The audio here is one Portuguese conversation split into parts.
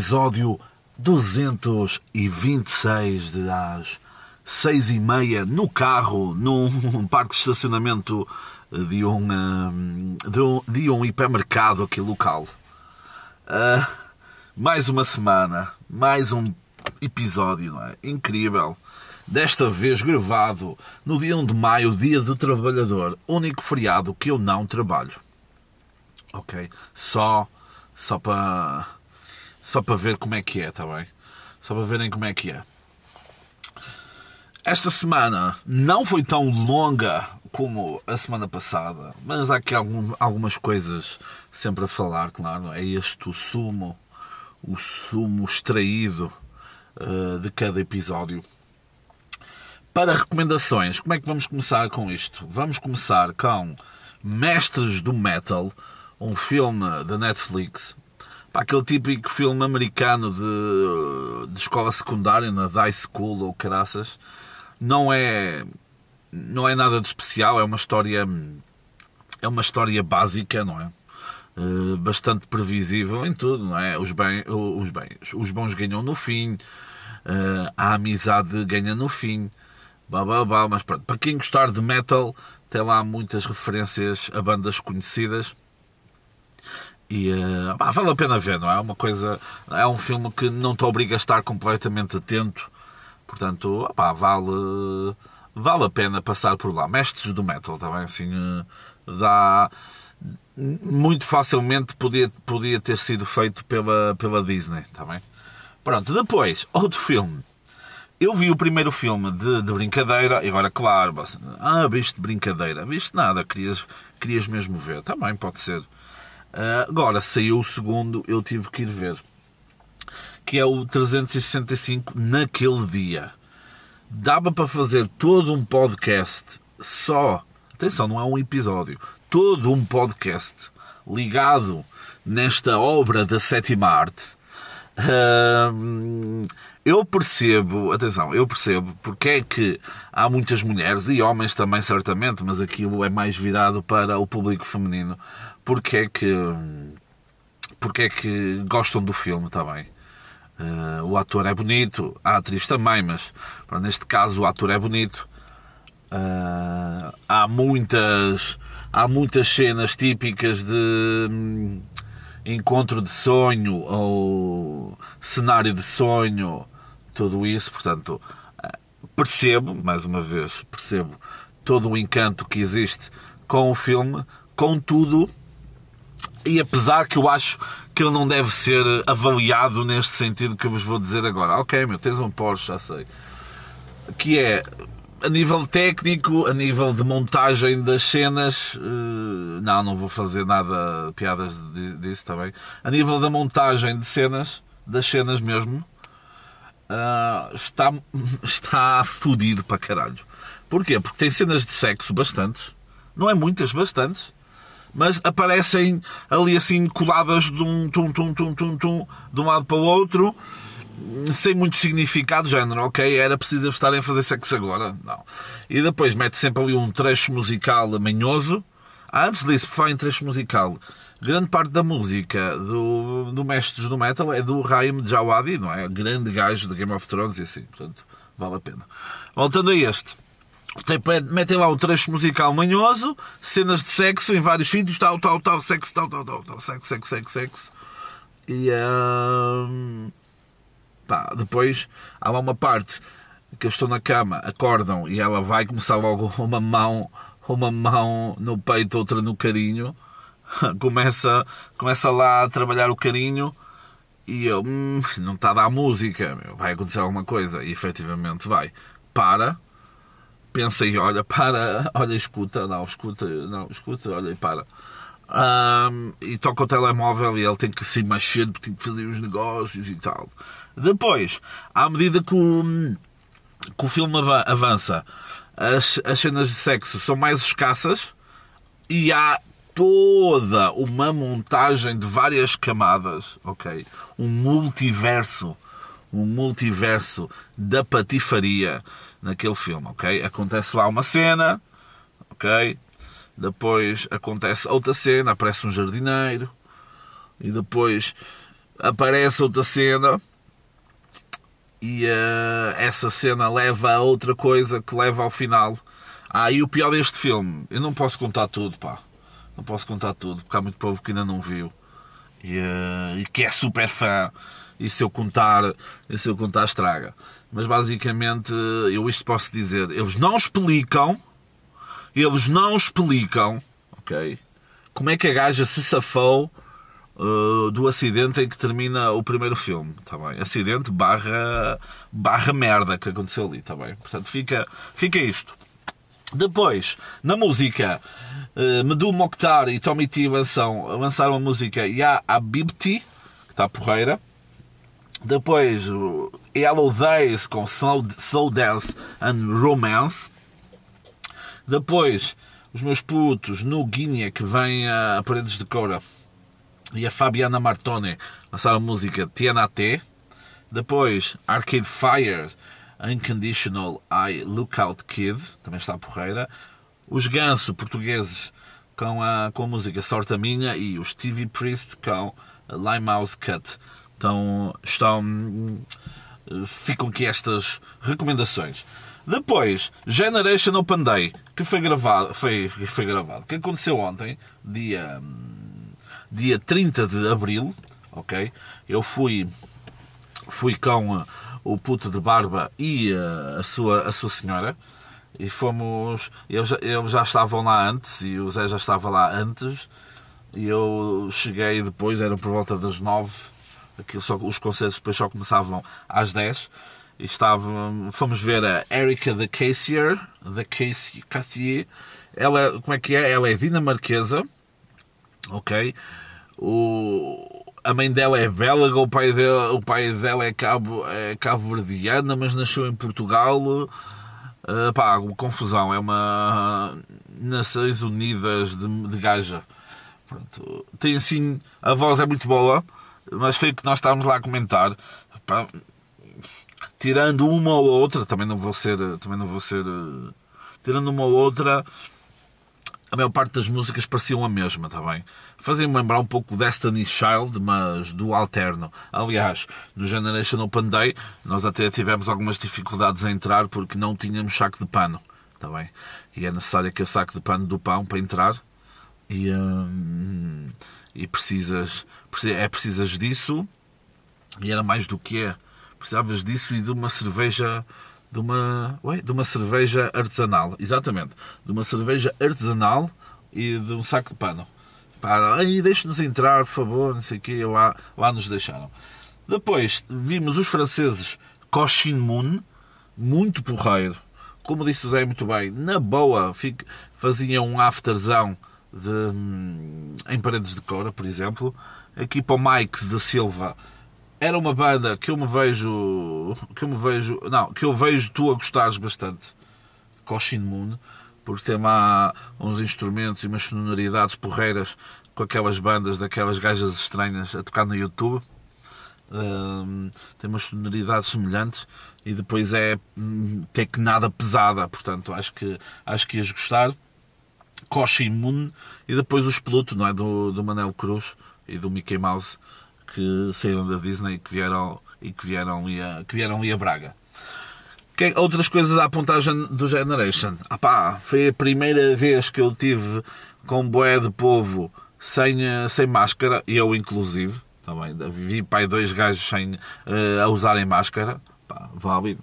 episódio 226 de às seis e meia no carro, num parque de estacionamento de um, de um, de um hipermercado aqui local. Uh, mais uma semana, mais um episódio, não é? Incrível. Desta vez gravado no dia 1 de maio, dia do trabalhador, único feriado que eu não trabalho. Ok? Só, só para, só para ver como é que é, está bem? Só para verem como é que é. Esta semana não foi tão longa como a semana passada, mas há aqui algum, algumas coisas sempre a falar, claro. É este o sumo, o sumo extraído uh, de cada episódio. Para recomendações, como é que vamos começar com isto? Vamos começar com Mestres do Metal, um filme da Netflix. Para aquele típico filme americano de, de escola secundária, na high school ou caraças. Não é não é nada de especial, é uma história é uma história básica, não é? Uh, bastante previsível em tudo, não é? Os, bem, os, bens, os bons ganham no fim, uh, a amizade ganha no fim, blá, blá, blá, mas pronto, para quem gostar de metal, tem lá muitas referências a bandas conhecidas e uh, vale a pena ver, não é? Uma coisa, é um filme que não te obriga a estar completamente atento, portanto, bah, vale vale a pena passar por lá. Mestres do metal, também tá assim, eh, dá muito facilmente podia, podia ter sido feito pela, pela Disney, está bem? Pronto, depois, outro filme. Eu vi o primeiro filme de, de brincadeira, e agora, claro, ah, viste brincadeira, viste nada, querias, querias mesmo ver, também pode ser. Uh, agora, saiu o segundo, eu tive que ir ver, que é o 365 naquele dia dava para fazer todo um podcast só. Atenção, não é um episódio. Todo um podcast ligado nesta obra da sétima arte. eu percebo, atenção, eu percebo porque é que há muitas mulheres e homens também, certamente, mas aquilo é mais virado para o público feminino. Porque é que, porque é que gostam do filme também. Uh, o ator é bonito, a atriz também, mas pronto, neste caso o ator é bonito. Uh, há muitas há muitas cenas típicas de hum, encontro de sonho ou cenário de sonho, tudo isso, portanto, uh, percebo, mais uma vez, percebo todo o encanto que existe com o filme, contudo, e apesar que eu acho que ele não deve ser avaliado neste sentido que eu vos vou dizer agora. Ok, meu, tens um Porsche, já sei. Que é, a nível técnico, a nível de montagem das cenas, eh, não, não vou fazer nada piadas disso também. A nível da montagem de cenas, das cenas mesmo, eh, está, está fodido para caralho. Porquê? Porque tem cenas de sexo bastantes, não é muitas, bastantes mas aparecem ali assim coladas de um tum, tum, tum, tum, tum, de um lado para o outro, sem muito significado, género, ok, era preciso estarem a fazer sexo agora, não. E depois mete sempre ali um trecho musical manhoso. Ah, antes disso, por falar em trecho musical, grande parte da música do, do Mestres do Metal é do Raim Djawadi, não é? Grande gajo de Game of Thrones e assim, portanto, vale a pena. Voltando a este. Metem lá um trecho musical manhoso, cenas de sexo em vários sítios, tal, tal, tal, sexo, tal, tal, tal, tal sexo, sexo, sexo, sexo. E hum, pá, depois há lá uma parte que eles estão na cama, acordam e ela vai começar logo uma mão, uma mão no peito, outra no carinho. Começa, começa lá a trabalhar o carinho e eu, hum, não está a dar música, vai acontecer alguma coisa. E efetivamente vai. Para pensei, olha, para, olha, escuta, não, escuta, não, escuta, olha, e para. Um, e toca o telemóvel e ele tem que mais cedo porque tem que fazer os negócios e tal. Depois, à medida que o, que o filme avança, as, as cenas de sexo são mais escassas e há toda uma montagem de várias camadas, ok? Um multiverso, um multiverso da patifaria naquele filme, ok? Acontece lá uma cena, ok? Depois acontece outra cena, aparece um jardineiro e depois aparece outra cena e uh, essa cena leva a outra coisa que leva ao final. Ah, e o pior deste filme, eu não posso contar tudo, pá. Não posso contar tudo, porque há muito povo que ainda não viu e, uh, e que é super fã. E se eu contar, e se eu contar, estraga. Mas basicamente, eu isto posso dizer: eles não explicam, eles não explicam, ok? Como é que a gaja se safou uh, do acidente em que termina o primeiro filme, tá bem? Acidente barra, barra merda que aconteceu ali, tá bem? Portanto, fica, fica isto. Depois, na música, uh, Medu Mokhtar e Tommy T lançam, lançaram a música Ya Abibti, que está porreira. Depois, Yellow Days com Slow, Slow Dance and Romance. Depois, os meus putos no Guiné que vem a Paredes de Coura e a Fabiana Martone lançaram a música TNT. Depois, Arcade Fire, Unconditional I Lookout Kid, também está a porreira. Os Ganso, portugueses, com a, com a música Sorte a Minha. E os TV Priest com Limehouse Cut. Então, estão. Ficam aqui estas recomendações. Depois, Generation Open Day, que foi gravado, foi, foi gravado, que aconteceu ontem, dia dia 30 de abril, ok? Eu fui, fui com uh, o puto de barba e uh, a, sua, a sua senhora e fomos. Eles, eles já estavam lá antes e o Zé já estava lá antes e eu cheguei depois, eram por volta das 9. Aquilo só, os concertos depois só começavam às 10 e estava, fomos ver a Erika da Cassier, da Cassier, ela, como é que é? Ela é dinamarquesa, ok? O, a mãe dela é belga, o pai dela, o pai dela é cabo, é cabo-verdiana, mas nasceu em Portugal. Uh, pá, confusão, é uma Nações Unidas de, de gaja. Pronto. Tem assim, a voz é muito boa, mas foi o que nós estávamos lá a comentar. Pá, tirando uma ou outra, também não vou ser, também não vou ser, tirando uma ou outra, a maior parte das músicas pareciam a mesma, está bem? Fazem-me lembrar um pouco Destiny Child, mas do alterno. Aliás, no Generation Open Day, nós até tivemos algumas dificuldades a entrar porque não tínhamos saco de pano, está bem? E é necessário aquele saco de pano do pão para entrar. E, hum, e precisas, é precisas disso. E era mais do que é. Precisavas disso e de uma cerveja de uma, ué, de uma cerveja artesanal. Exatamente. De uma cerveja artesanal e de um saco de pano. aí deixe-nos entrar, por favor, não sei o. Lá, lá nos deixaram. Depois vimos os franceses Cochin Moon, muito porreiro. Como disse o Zé muito bem, na boa, faziam um afterzão de, hum, em paredes de cora, por exemplo. Aqui para o Mike da Silva era uma banda que eu me vejo que eu me vejo não que eu vejo tu a gostares bastante Cochin Moon porque tem lá uns instrumentos e umas sonoridades porreiras com aquelas bandas daquelas gajas estranhas a tocar no YouTube um, tem umas sonoridades semelhantes e depois é hum, tem que nada pesada portanto acho que acho que ias gostar Cochin Moon e depois os Pluto não é do, do Manel Cruz e do Mickey Mouse que saíram da Disney e que vieram, e que vieram, ali, a, que vieram ali a Braga. Outras coisas à apontagem do Generation. Ah foi a primeira vez que eu tive com boé de povo sem, sem máscara, e eu inclusive. Também vi pai dois gajos sem, uh, a usarem máscara. Válido.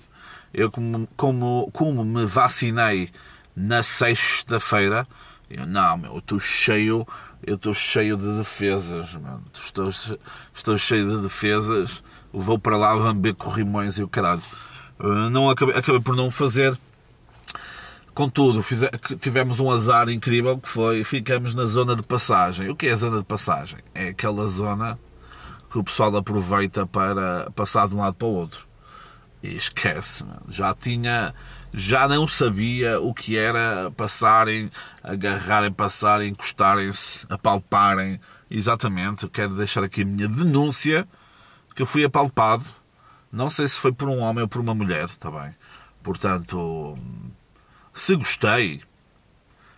Eu, como, como, como me vacinei na sexta-feira, eu, não, meu, eu estou cheio eu estou cheio de defesas, mano. Estou, estou cheio de defesas. Vou para lá lamber corrimões e o caralho. Uh, não acabei, acabei por não fazer. Contudo, tivemos um azar incrível que foi ficamos na zona de passagem. O que é a zona de passagem? É aquela zona que o pessoal aproveita para passar de um lado para o outro. E esquece, já tinha já não sabia o que era passarem, agarrarem, passarem, encostarem-se, apalparem. Exatamente, quero deixar aqui a minha denúncia que eu fui apalpado. Não sei se foi por um homem ou por uma mulher, está bem? Portanto, se gostei,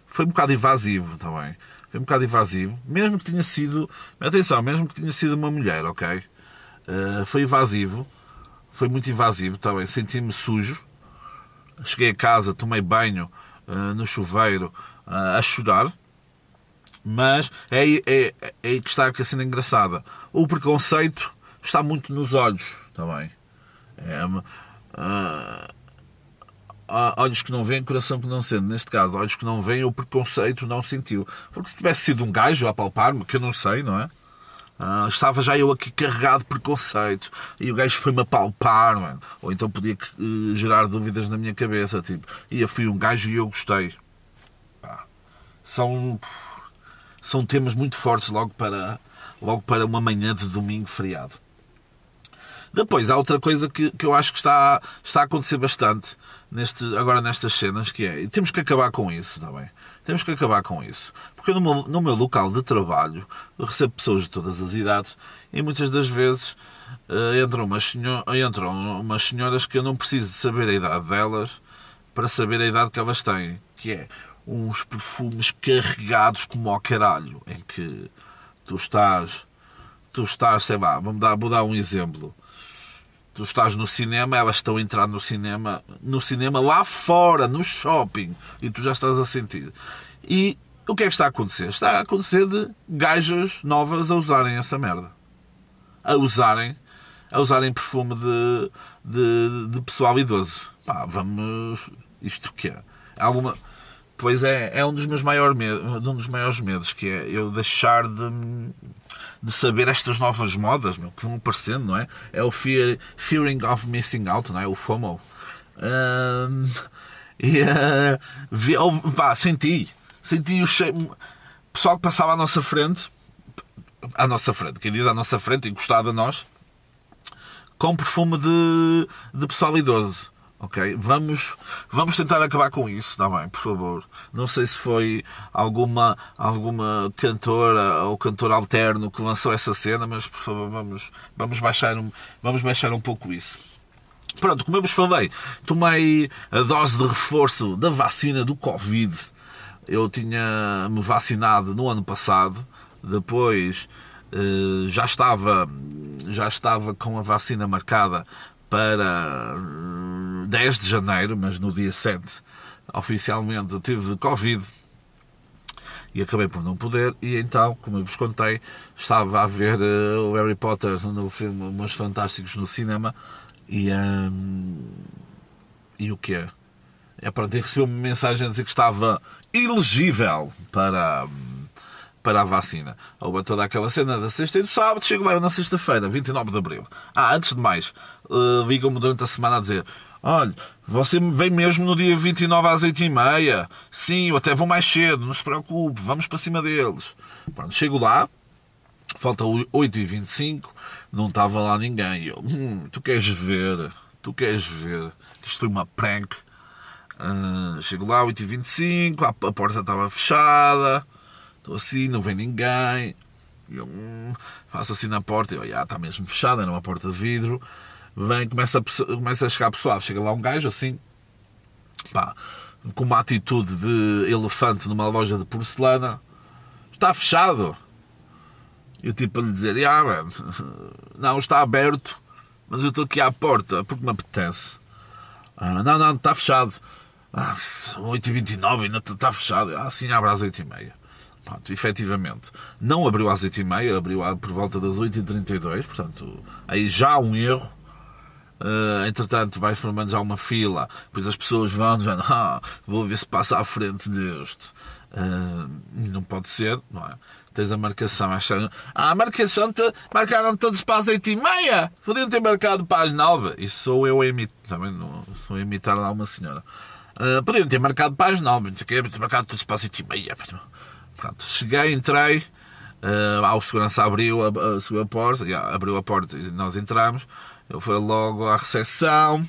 foi um bocado invasivo, está bem? Foi um bocado invasivo, mesmo que tinha sido, atenção, mesmo que tinha sido uma mulher, ok? Uh, foi invasivo, foi muito invasivo também. Senti-me sujo. Cheguei a casa, tomei banho uh, no chuveiro uh, a chorar. Mas é, é, é aí que está a cena engraçada. O preconceito está muito nos olhos também. É, uh, olhos que não veem, coração que não sente. Neste caso, olhos que não veem, o preconceito não sentiu. Porque se tivesse sido um gajo a palpar-me, que eu não sei, não é? Uh, estava já eu aqui carregado de preconceito e o gajo foi-me a palpar, mano. ou então podia uh, gerar dúvidas na minha cabeça. Tipo, e eu fui um gajo e eu gostei. São, são temas muito fortes logo para, logo para uma manhã de domingo feriado. Depois, há outra coisa que, que eu acho que está, está a acontecer bastante neste, agora nestas cenas, que é, temos que acabar com isso também. Tá temos que acabar com isso. Porque no meu, no meu local de trabalho recebo pessoas de todas as idades e muitas das vezes uh, entram, umas senhor, entram umas senhoras que eu não preciso de saber a idade delas para saber a idade que elas têm. Que é uns perfumes carregados como ao caralho, em que tu estás, tu estás, sei lá, vamos dar, vou dar um exemplo tu estás no cinema, elas estão a entrar no cinema, no cinema lá fora, no shopping, e tu já estás a sentir. E o que é que está a acontecer? Está a acontecer de gajas novas a usarem essa merda. A usarem, a usarem perfume de, de, de pessoal idoso. Pá, vamos. Isto que é? Alguma. Pois é, é um dos meus maiores medos, um dos maiores medos, que é eu deixar de de saber estas novas modas meu, que vão aparecendo, não é? É o fear, Fearing of Missing Out, não é? O FOMO. Um, e uh, vi, pá, senti, senti o cheiro. Pessoal que passava à nossa frente, à nossa frente, quem diz à nossa frente, encostado a nós, com perfume de, de pessoal idoso. Ok? Vamos, vamos tentar acabar com isso, está bem, por favor. Não sei se foi alguma, alguma cantora ou cantor alterno que lançou essa cena, mas por favor, vamos, vamos, baixar, um, vamos baixar um pouco isso. Pronto, como eu vos falei, tomei a dose de reforço da vacina do Covid. Eu tinha-me vacinado no ano passado, depois eh, já estava já estava com a vacina marcada para 10 hum, de janeiro, mas no dia 7 oficialmente tive Covid e acabei por não poder. E então, como eu vos contei, estava a ver uh, o Harry Potter no filme Meus Fantásticos no cinema e. Um, e o que é? É para ter uma mensagem a dizer que estava elegível para. Um, para a vacina. Houve toda aquela cena da sexta e do sábado, chego lá na sexta-feira, 29 de abril. Ah, antes de mais, uh, ligam-me durante a semana a dizer: Olha, você vem mesmo no dia 29 às 8h30. Sim, eu até vou mais cedo, não se preocupe, vamos para cima deles. Pronto, chego lá, falta 8h25, não estava lá ninguém. Eu, hum, tu queres ver, tu queres ver isto foi uma prank. Uh, chego lá, 8h25, a, a porta estava fechada. Estou assim, não vem ninguém. Eu hum, faço assim na porta. Eu, já está mesmo fechada, era uma porta de vidro. Vem, começa a, começa a chegar pessoal. Chega lá um gajo assim, pá, com uma atitude de elefante numa loja de porcelana. Está fechado. E o tipo a lhe dizer: ah, man, não, está aberto, mas eu estou aqui à porta porque me apetece. Ah, não, não, está fechado. Ah, 8h29 ainda está fechado. Ah, sim, abre às 8h30. Pronto, efetivamente, não abriu às 8h30, abriu por volta das 8h32, portanto, aí já há um erro. Uh, entretanto, vai formando já uma fila, depois as pessoas vão já, ah, vou ver se passa à frente deste. Uh, não pode ser, não é? Tens a marcação, achando, ah, a marcação, te, marcaram todos para as 8h30, podiam ter marcado para as 9 Isso sou eu a imitar, também não sou a imitar lá uma senhora. Uh, podiam ter marcado para as 9 não sei o quê, marcado todos para as 8h30. Pronto, cheguei, entrei, uh, ao segurança abriu a, a, a porta, yeah, abriu a porta e nós entramos. Eu fui logo à recepção.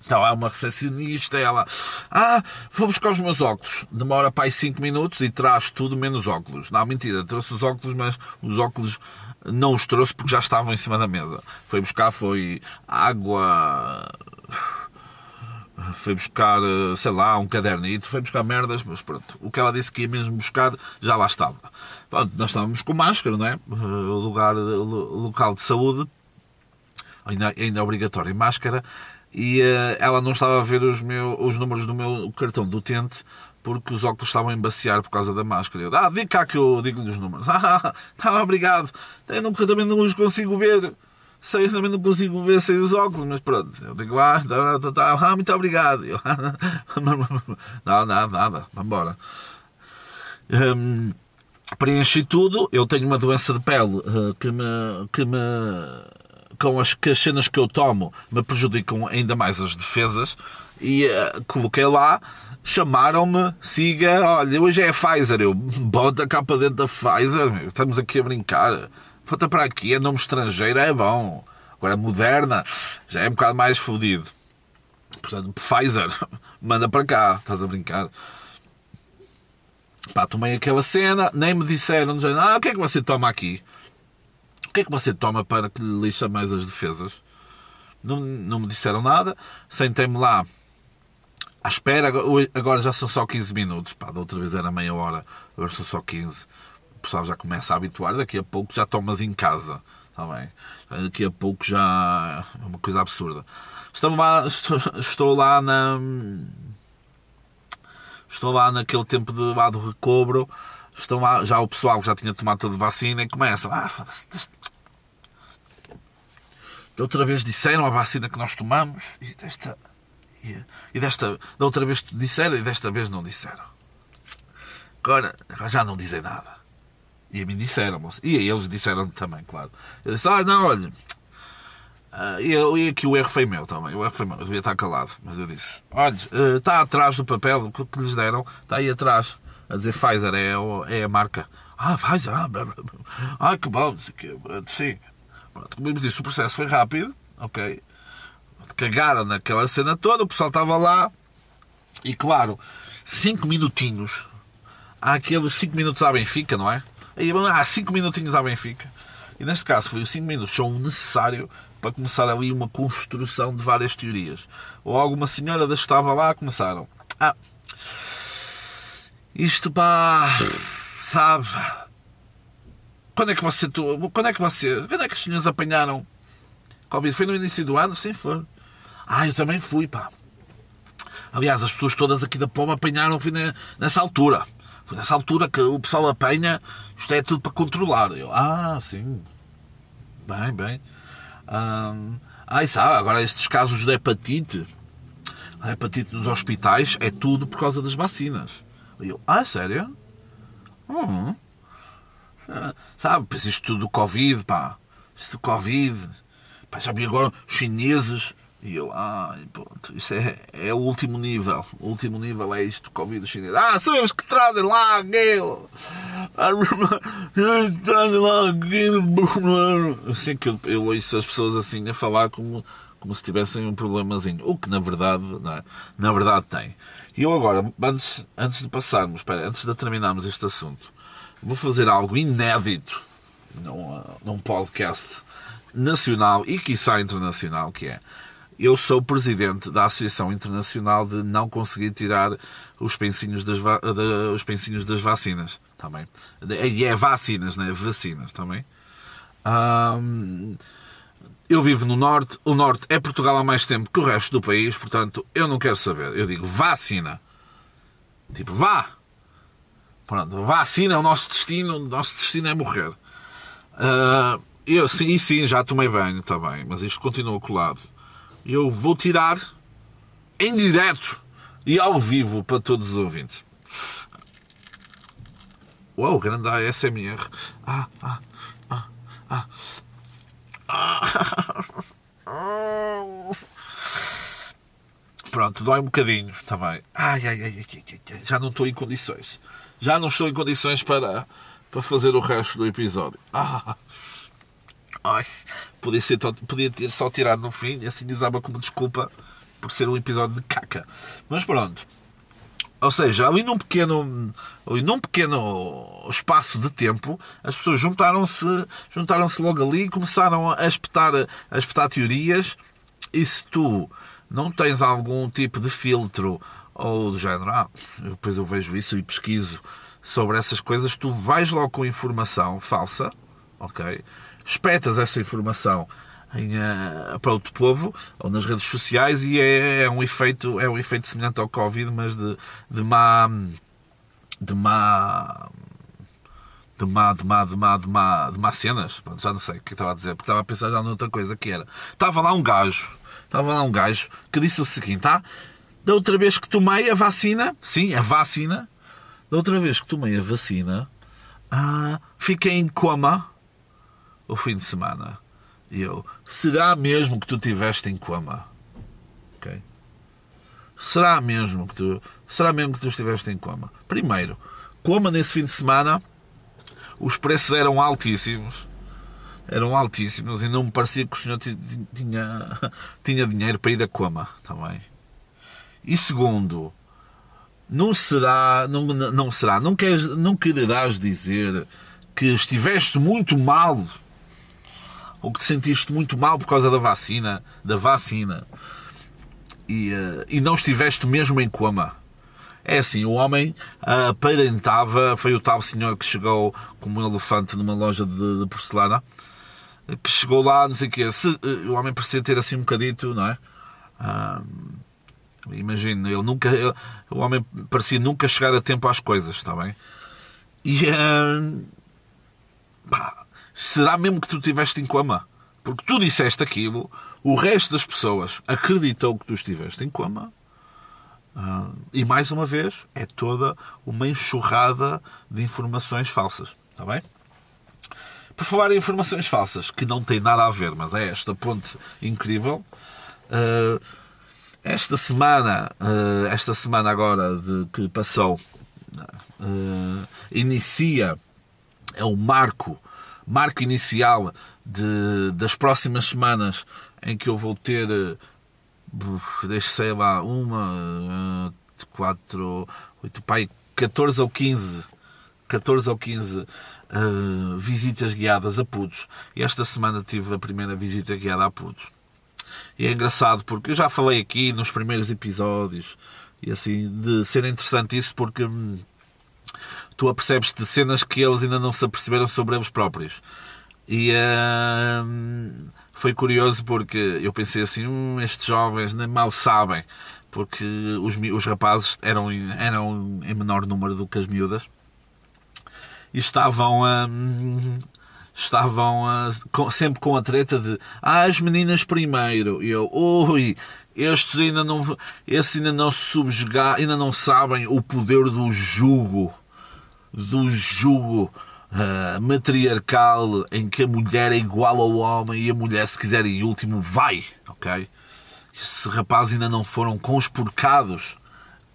Está lá uma recepcionista, ela, ah, vou buscar os meus óculos. Demora para aí 5 minutos e traz tudo menos óculos. Não, mentira, trouxe os óculos, mas os óculos não os trouxe porque já estavam em cima da mesa. Foi buscar, foi água, foi buscar, sei lá, um cadernito, foi buscar merdas, mas pronto, o que ela disse que ia mesmo buscar já lá estava. Pronto, nós estávamos com máscara, não é? O lugar, local de saúde ainda, ainda obrigatório máscara, e uh, ela não estava a ver os, meu, os números do meu cartão do utente porque os óculos estavam a embaciar por causa da máscara. Eu, ah, diga cá que eu digo-lhe os números. Ah, tá, obrigado. Eu não, também não os consigo ver. Sei, também não consigo ver sem os óculos, mas pronto. Eu digo, ah, tá, tá, tá, ah muito obrigado. Eu, não, nada, nada, vamos embora. Um, preenchi tudo. Eu tenho uma doença de pele uh, que me. Que me com as, que as cenas que eu tomo me prejudicam ainda mais as defesas e uh, coloquei lá chamaram-me, siga, olha, hoje é a Pfizer, eu bota cá para dentro da Pfizer, meu, estamos aqui a brincar, volta para aqui, é nome estrangeiro, é bom, agora moderna, já é um bocado mais fodido. Portanto, Pfizer, manda para cá, estás a brincar. Pá, tomei aquela cena, nem me disseram, ah, o que é que você toma aqui? Que é que você toma para que lhe lixa mais as defesas? Não, não me disseram nada, sentei-me lá à espera, agora já são só 15 minutos, pá, da outra vez era meia hora, agora são só 15. O pessoal já começa a habituar, daqui a pouco já tomas em casa, está bem? Daqui a pouco já é uma coisa absurda. Estou lá, estou, lá na. Estou lá naquele tempo de lá do recobro. Estão lá já o pessoal que já tinha tomado toda a vacina e começa. Ah. Da outra vez disseram a vacina que nós tomamos e desta e, desta, da outra vez disseram e desta vez não disseram. Agora, já não dizem nada. E a mim disseram, e a eles disseram também, claro. Eu disse, ah, não, olha. Uh, e, e aqui o erro foi meu também. O erro foi meu, eu devia estar calado. Mas eu disse: olha, está atrás do papel que, que lhes deram, está aí atrás. A dizer Pfizer é, é a marca. Ah, Pfizer, ah, ah que bom, sim. Como eu disse, o processo foi rápido, ok cagaram naquela cena toda, o pessoal estava lá e claro, cinco minutinhos. Há aqueles cinco minutos à Benfica, não é? Aí, há cinco minutinhos à Benfica. E neste caso foi os cinco minutos são necessário para começar ali uma construção de várias teorias. Ou alguma senhora das que estava lá começaram. Ah, isto pá, sabe? Quando é que você, quando é que você, quando é que os senhores apanharam Covid? Foi no início do ano? Sim, foi. Ah, eu também fui, pá. Aliás, as pessoas todas aqui da Poma apanharam fui nessa altura. Foi nessa altura que o pessoal apanha, isto é tudo para controlar. Eu, ah, sim. Bem, bem. Hum, ah, e sabe, agora estes casos de hepatite, a hepatite nos hospitais, é tudo por causa das vacinas. Eu, ah, sério? Hum. Ah, sabe, pois isto tudo do Covid, pá. Isto do Covid. Pá, já vi agora os chineses e eu, ah, pronto, isso é, é o último nível. O último nível é isto, Covid chinês. Ah, eles que trazem lá aquilo. Trazem lá aquilo. Sei que eu, eu ouço as pessoas assim a falar como, como se tivessem um problemazinho. O que na verdade, é? na verdade tem. E eu agora, antes, antes de passarmos, espera, antes de terminarmos este assunto, vou fazer algo inédito num, num podcast nacional e quiçá internacional, que é eu sou presidente da Associação Internacional de não conseguir tirar os pensinhos das, de, os pensinhos das vacinas. Também. E é vacinas, não é? Vacinas também. eu vivo no Norte. O Norte é Portugal há mais tempo que o resto do país, portanto, eu não quero saber. Eu digo vacina. Tipo, vá! Pronto, vacina é o nosso destino. O nosso destino é morrer. Uh, eu, sim, e sim, já tomei banho também, mas isto continua colado eu vou tirar em direto e ao vivo para todos os ouvintes. Uau, grande ASMR. Ah, ah, ah, ah. ah. Pronto, dói um bocadinho, está bem. Ai, ai, ai, ai, já não estou em condições. Já não estou em condições para, para fazer o resto do episódio. Ah, ai. Podia, ser, podia ter só tirado no fim e assim usava como desculpa por ser um episódio de caca. Mas pronto. Ou seja, ali num pequeno, ali num pequeno espaço de tempo, as pessoas juntaram-se juntaram-se logo ali e começaram a espetar, a espetar teorias. E se tu não tens algum tipo de filtro ou do género, ah, depois eu vejo isso e pesquiso sobre essas coisas, tu vais logo com informação falsa, ok? espetas essa informação em, uh, para outro povo ou nas redes sociais e é, é, um efeito é um efeito semelhante ao Covid mas de, de má de má de má, de má, de má, de má, de má cenas. já não sei o que estava a dizer, porque estava a pensar já noutra coisa que era. Estava lá um gajo, estava lá um gajo que disse o seguinte, tá? Da outra vez que tomei a vacina, sim, a vacina, da outra vez que tomei a vacina, ah, fiquei em coma o fim de semana. E eu, será mesmo que tu estiveste em coma? Ok? Será mesmo que tu, será mesmo que tu estiveste em coma? Primeiro, coma nesse fim de semana os preços eram altíssimos. Eram altíssimos e não me parecia que o senhor tinha, tinha dinheiro para ir a coma também. E segundo, não será, não, não será, não, queres, não quererás dizer que estiveste muito mal ou que te sentiste muito mal por causa da vacina, da vacina, e, eh, e não estiveste mesmo em coma. É assim, o homem aparentava, foi o tal senhor que chegou como um elefante numa loja de, de porcelana, que chegou lá, não sei o quê. Se, o homem parecia ter assim um bocadito, não é? Ah, Imagino, ele nunca, ele, o homem parecia nunca chegar a tempo às coisas, está bem? E uh, pá, será mesmo que tu estiveste em coma? Porque tu disseste aquilo, o resto das pessoas acreditou que tu estiveste em coma Uh, e mais uma vez, é toda uma enxurrada de informações falsas. Está bem? Por falar em informações falsas, que não tem nada a ver, mas é esta ponte incrível. Uh, esta semana, uh, esta semana agora de que passou, inicia, é o marco, marco inicial de, das próximas semanas em que eu vou ter deixa sei lá, uma, quatro, oito, pai, 14 ou 15, 14 ou 15 uh, eh, visitas guiadas a Pudos. E esta semana tive a primeira visita guiada a Pudos. E é engraçado porque eu já falei aqui nos primeiros episódios e assim, de ser interessante isso porque hum, tu apercebes de cenas que eles ainda não se aperceberam sobre eles próprios. E uh, foi curioso porque eu pensei assim, hum, estes jovens nem mal sabem, porque os, os rapazes eram, eram em menor número do que as miúdas e estavam a. Estavam a, sempre com a treta de ah, as meninas primeiro. E eu, ui, estes ainda não, estes ainda não se subjugar, ainda não sabem o poder do jugo, do jugo uh, matriarcal em que a mulher é igual ao homem e a mulher, se quiser, em último, vai. Ok? Esses rapazes ainda não foram conspurcados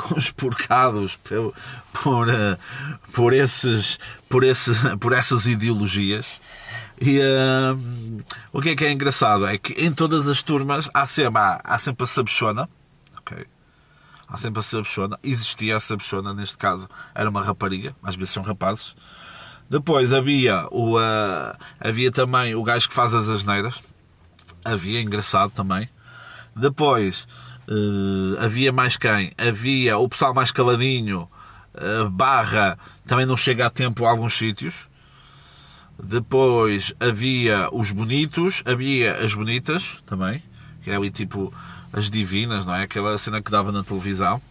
conspurcados por, por, uh, por, esses, por, esse, por essas ideologias. E uh, o que é que é engraçado é que em todas as turmas há sempre, há, há sempre a sabichona. Okay? Há sempre a sabichona. Existia a sabichona, neste caso era uma rapariga, às vezes são rapazes. Depois havia, o, uh, havia também o gajo que faz as asneiras. Havia, engraçado também. Depois uh, havia mais quem? Havia o pessoal mais caladinho, uh, barra, também não chega a tempo a alguns sítios. Depois havia os bonitos, havia as bonitas também, que é ali tipo as divinas, não é? Aquela cena que dava na televisão.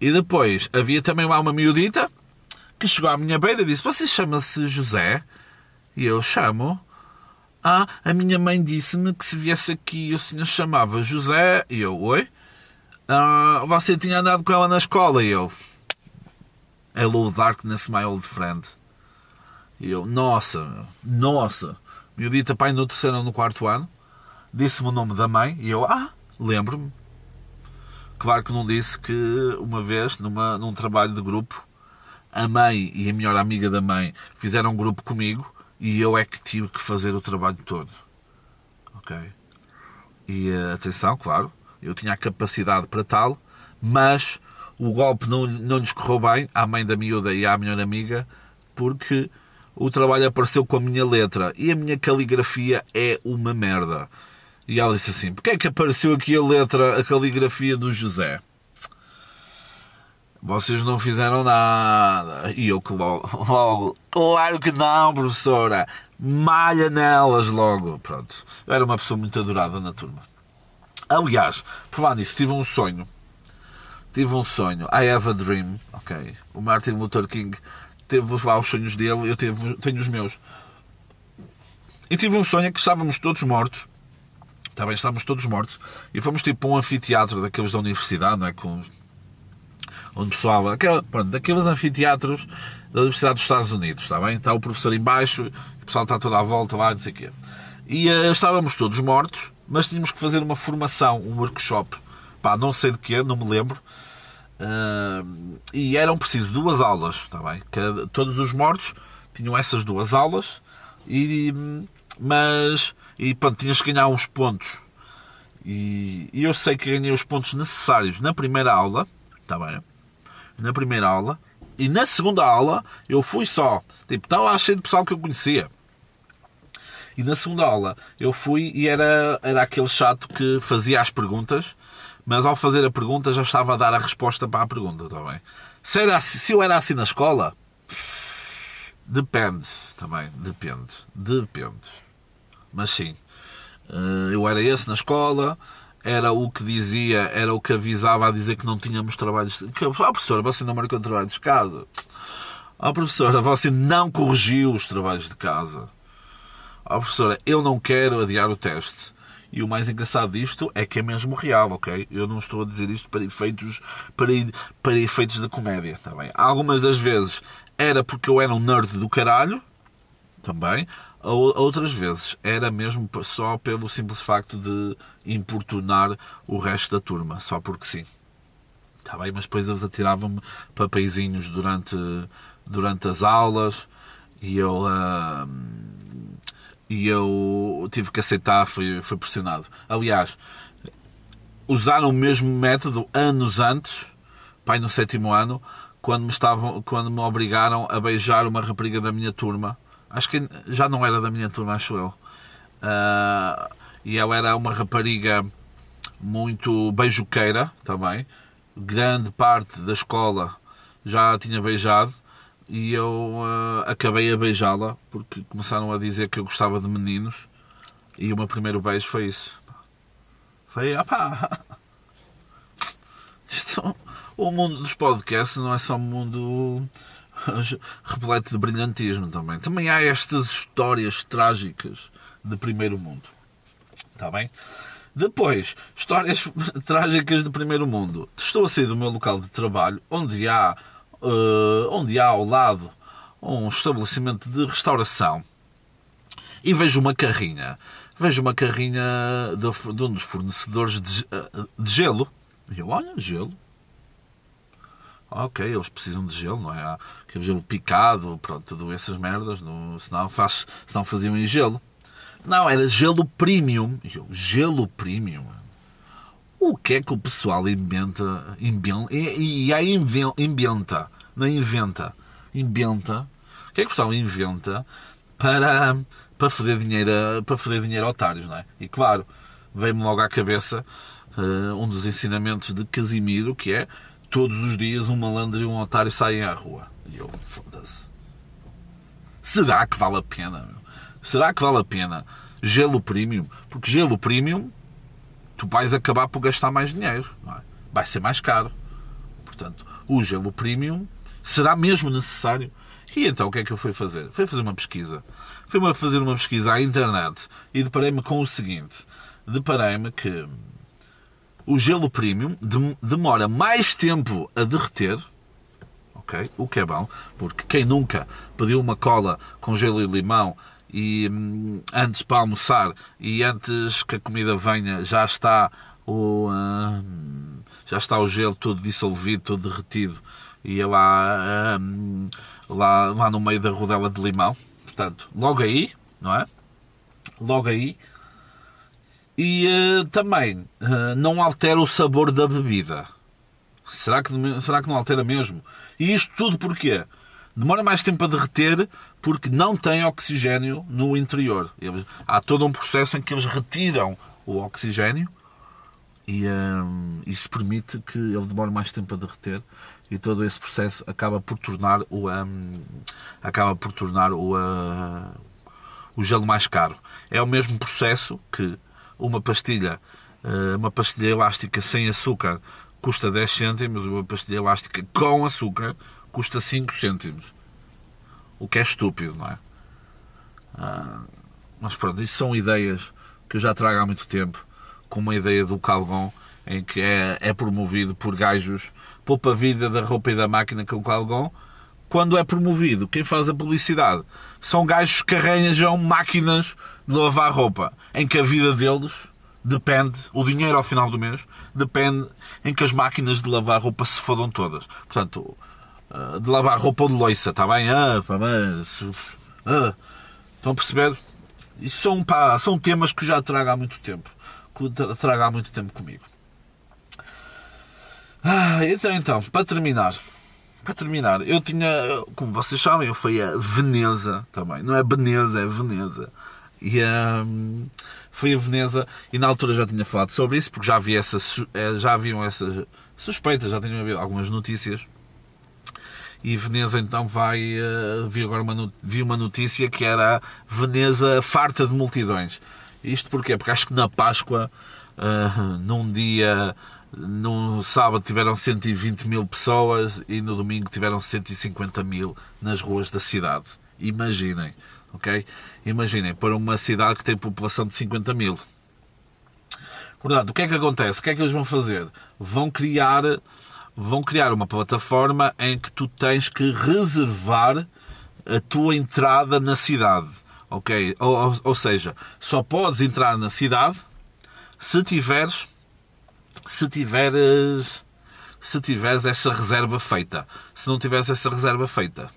E depois havia também lá uma miudita, que chegou à minha beira e disse: Você chama-se José? E eu chamo. Ah, a minha mãe disse-me que se viesse aqui o senhor chamava José. E eu, oi? Ah, você tinha andado com ela na escola? E eu, Hello Darkness, my old friend. E eu, nossa, nossa. Me dita pai no terceiro ou no quarto ano. Disse-me o nome da mãe. E eu, ah, lembro-me. Claro que não disse que uma vez, numa, num trabalho de grupo, a mãe e a melhor amiga da mãe fizeram um grupo comigo e eu é que tive que fazer o trabalho todo. Ok? E eh, atenção, claro, eu tinha a capacidade para tal, mas o golpe não, não lhes correu bem à mãe da miúda e à melhor amiga, porque o trabalho apareceu com a minha letra e a minha caligrafia é uma merda. E ela disse assim: Porquê é que apareceu aqui a letra, a caligrafia do José? Vocês não fizeram nada. E eu que logo, logo, claro que não, professora. malha nelas logo. Pronto. Eu era uma pessoa muito adorada na turma. Aliás, por falar nisso, tive um sonho. Tive um sonho. I have a dream. Ok. O Martin Luther King teve lá os sonhos dele, eu teve, tenho os meus. E tive um sonho que estávamos todos mortos. Também estávamos todos mortos. E fomos tipo para um anfiteatro daqueles da universidade, não é? Com, onde pessoal. Aquela, pronto, daqueles anfiteatros da Universidade dos Estados Unidos, está bem? Está o professor embaixo, o pessoal está toda à volta lá, não sei o quê. E uh, estávamos todos mortos, mas tínhamos que fazer uma formação, um workshop. Pá, não sei de quê, não me lembro. Uh, e eram preciso duas aulas, está bem? Que, todos os mortos tinham essas duas aulas, e, mas e pronto, tinhas que ganhar uns pontos. E, e, eu sei que ganhei os pontos necessários na primeira aula, está bem? Na primeira aula, e na segunda aula eu fui só. Tipo, estava cheio de pessoal que eu conhecia. E na segunda aula eu fui e era, era aquele chato que fazia as perguntas, mas ao fazer a pergunta já estava a dar a resposta para a pergunta, está bem? Se, era se eu era assim na escola, depende também, depende, depende. Mas sim, eh, eu era esse na escola, era o que dizia, era o que avisava a dizer que não tínhamos trabalhos. Ah, professora, você não marcou trabalhos de casa. Ah, professora, você não corrigiu os trabalhos de casa. Ah, professora, eu não quero adiar o teste. E o mais engraçado disto é que é mesmo real, ok? Eu não estou a dizer isto para efeitos, para, para efeitos da comédia, tá bem? Algumas das vezes era porque eu era um nerd do caralho, também. Outras vezes era mesmo só pelo simples facto de importunar o resto da turma, só porque sim. Está bem, mas depois eles atiravam-me papeizinhos durante, durante as aulas e eu, uh, e eu tive que aceitar, fui, fui pressionado. Aliás, usaram o mesmo método anos antes, pai no sétimo ano, quando me, estavam, quando me obrigaram a beijar uma rapariga da minha turma Acho que já não era da minha turma, acho eu. Uh, e ela era uma rapariga muito beijoqueira também. Grande parte da escola já a tinha beijado e eu uh, acabei a beijá-la porque começaram a dizer que eu gostava de meninos e o meu primeiro beijo foi isso. Foi, opá! Isto, o mundo dos podcasts não é só um mundo repleto de brilhantismo também. Também há estas histórias trágicas de primeiro mundo. Está bem? Depois, histórias trágicas de primeiro mundo. Estou a sair do meu local de trabalho, onde há, uh, onde há ao lado um estabelecimento de restauração, e vejo uma carrinha. Vejo uma carrinha de, de um dos fornecedores de, eh, de gelo. E eu, olha, gelo ok, eles precisam de gelo, não é? Há gelo picado, pronto, tudo essas merdas, não, senão, faz, senão faziam em gelo. Não, era gelo premium. Eu, gelo premium? O que é que o pessoal inventa, inventa e, e aí inventa, não inventa, inventa, o que é que o pessoal inventa para, para fazer dinheiro, para fazer dinheiro a otários, não é? E claro, veio-me logo à cabeça uh, um dos ensinamentos de Casimiro, que é todos os dias um malandro e um otário saem à rua. E eu, foda-se. Será que vale a pena? Será que vale a pena gelo premium? Porque gelo premium, tu vais acabar por gastar mais dinheiro. É? Vai ser mais caro. Portanto, o gelo premium será mesmo necessário. E então o que é que eu fui fazer? Fui fazer uma pesquisa. Fui fazer uma pesquisa à internet e deparei-me com o seguinte. Deparei-me que o gelo premium demora mais tempo a derreter, ok? O que é bom, porque quem nunca pediu uma cola com gelo e limão e hum, antes para almoçar e antes que a comida venha já está o hum, já está o gelo todo dissolvido, todo derretido e é lá, hum, lá, lá no meio da rodela de limão. Portanto, logo aí, não é? Logo aí e uh, também uh, não altera o sabor da bebida. Será que, será que não altera mesmo? E isto tudo porquê? Demora mais tempo a derreter porque não tem oxigênio no interior. Há todo um processo em que eles retiram o oxigênio e um, isso permite que ele demore mais tempo a derreter e todo esse processo acaba por tornar o acaba por tornar o, uh, o gelo mais caro. É o mesmo processo que uma pastilha, eh, uma pastilha elástica sem açúcar custa 10 cêntimos, uma pastilha elástica com açúcar custa 5 cêntimos. O que é estúpido, não é? Ah, mas pronto, isso são ideias que eu já trago há muito tempo, como a ideia do Calgon, em que é, é promovido por gajos, poupa vida da roupa e da máquina com o Calgon, quando é promovido, quem faz a publicidade são gajos que arranjam máquinas de lavar roupa, em que a vida deles depende, o dinheiro ao final do mês, depende em que as máquinas de lavar roupa se fodam todas. Portanto, eh, de lavar roupa ou de loiça, está bem? Ah, mas, ah, estão a perceber? Isso são, pá, são temas que já trago há muito tempo. Que trago há muito tempo comigo. Ah, então, então, para terminar, para terminar, eu tinha, como vocês sabem, eu fui a Veneza também. Não é Veneza, é Veneza. E um, fui a Veneza e na altura já tinha falado sobre isso, porque já havia essa, eh, já haviam essas suspeitas, já tinham havido algumas notícias. E Veneza então vai. Uh, vi agora uma, vi uma notícia que era Veneza farta de multidões. Isto porquê? Porque acho que na Páscoa, uh, num dia no sábado tiveram 120 mil pessoas e no domingo tiveram 150 mil nas ruas da cidade. Imaginem, ok? Imaginem, para uma cidade que tem população de 50 mil. Portanto, o que é que acontece? O que é que eles vão fazer? Vão criar, vão criar uma plataforma em que tu tens que reservar a tua entrada na cidade. Ok? Ou, ou, ou seja, só podes entrar na cidade se tiveres se tiveres se tiveres essa reserva feita. Se não tiveres essa reserva feita,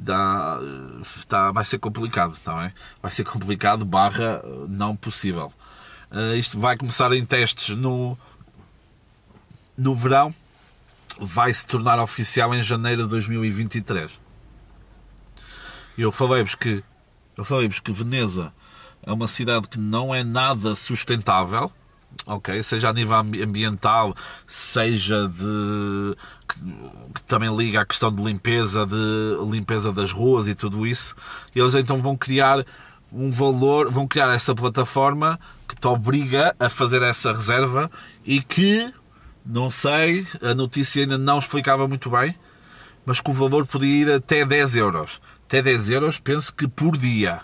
dá, está, vai ser complicado, está bem? Vai ser complicado, barra não possível. Uh, isto vai começar em testes no, no verão, vai se tornar oficial em janeiro de 2023. Eu falei-vos que eu falei-vos que Veneza é uma cidade que não é nada sustentável ok? Seja a nível ambiental, seja de que, que, também liga à questão de limpeza, de limpeza das ruas e tudo isso. Eles então vão criar um valor, vão criar essa plataforma que te obriga a fazer essa reserva e que não sei, a notícia ainda não explicava muito bem, mas que o valor podia ir até 10 euros. Até 10 euros, penso que por dia.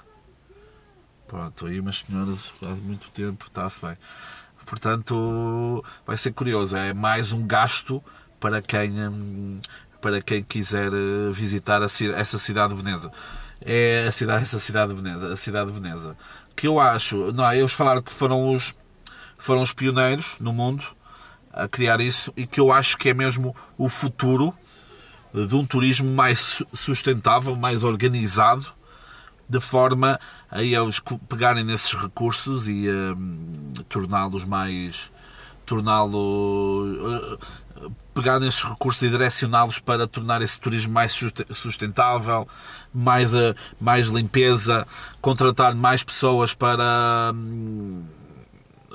Pronto, aí umas senhoras há muito tempo, está-se bem. Portanto, vai ser curioso. É mais um gasto para quem, hum, para quem quiser eh, visitar essa cidade de Veneza. É a cidade, essa cidade de Veneza, a cidade de Veneza. Que eu acho, não, eles falaram que foram os, foram os pioneiros no mundo a criar isso e que eu acho que é mesmo o futuro de um turismo mais sustentável, mais organizado de forma a eles pegarem nesses recursos e um, torná-los mais. torná-lo. Uh, pegar nesses recursos e direcioná-los para tornar esse turismo mais sustentável, mais, uh, mais limpeza, contratar mais pessoas para um,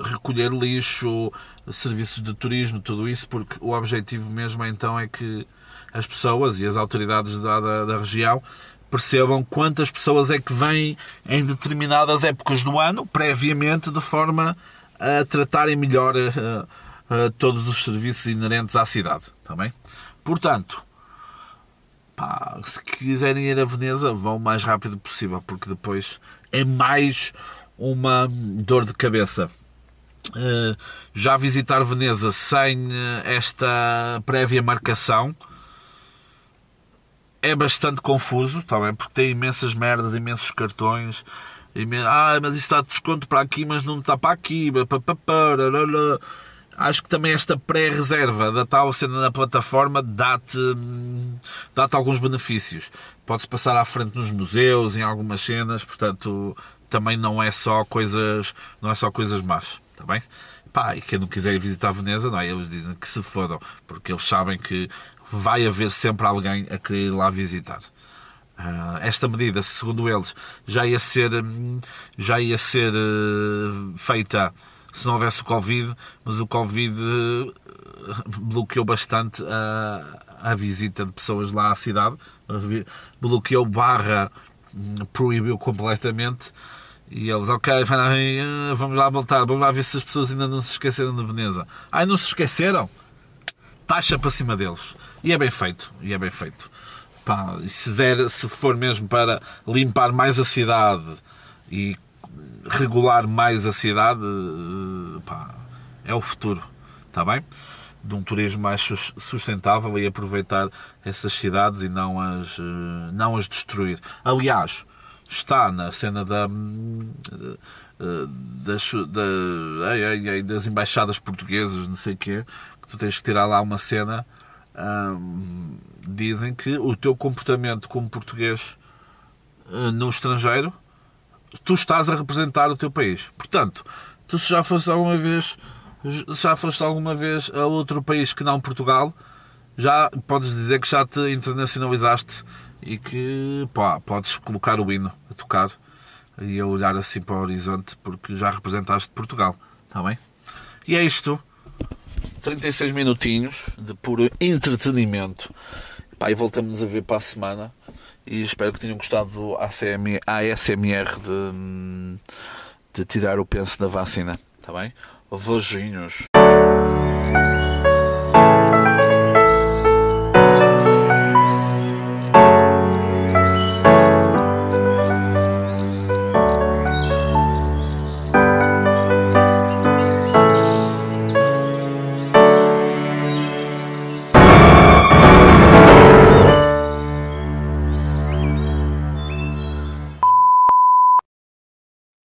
recolher lixo, serviços de turismo, tudo isso, porque o objetivo mesmo então é que as pessoas e as autoridades da, da, da região percebam quantas pessoas é que vêm em determinadas épocas do ano, previamente, de forma a tratarem melhor uh, uh, todos os serviços inerentes à cidade. Está Portanto, pá, se quiserem ir a Veneza, vão o mais rápido possível, porque depois é mais uma dor de cabeça. Uh, já visitar Veneza sem esta prévia marcação é bastante confuso, está bem? Porque tem imensas merdas, imensos cartões. Imen... Ah, mas isso está de desconto para aqui, mas não está para aqui. Acho que também esta pré-reserva da tal cena na plataforma dá-te dá alguns benefícios. Podes passar à frente nos museus, em algumas cenas, portanto, também não é só coisas, não é só coisas más, está bem? Pá, e quem não quiser ir visitar Veneza, não é? Eles dizem que se fodam, porque eles sabem que vai haver sempre alguém a querer ir lá visitar. Uh, esta medida, segundo eles, já ia ser, já ia ser uh, feita se não houvesse o Covid, mas o Covid uh, bloqueou bastante a, a visita de pessoas lá à cidade, bloqueou barra proibiu completamente. E eles, ok, vamos lá voltar, vamos lá ver se as pessoas ainda não se esqueceram de Veneza. Ai, não se esqueceram? Taxa para cima deles. E é bem feito, e é bem feito. Pá, se, der, se for mesmo para limpar mais a cidade e regular mais a cidade, pá, é o futuro, está bem? De um turismo mais sustentável e aproveitar essas cidades e não as, eh, não as destruir. Aliás, está na cena da, eh, das, da, das embaixadas portuguesas, não sei o quê, que tu tens que tirar lá uma cena. Hum, dizem que o teu comportamento como português eh, no estrangeiro, tu estás a representar o teu país. Portanto, tu se já foste alguma vez, já foste alguma vez a outro país que não Portugal, já podes dizer que já te internacionalizaste e que pá, podes colocar o hino a tocar e a olhar assim para o horizonte porque já representaste Portugal, está bem? E é isto. 36 minutinhos de puro entretenimento. Pá, e voltamos a ver para a semana. E espero que tenham gostado do ACM, ASMR de, de tirar o penso da vacina. Está bem? Vojinhos.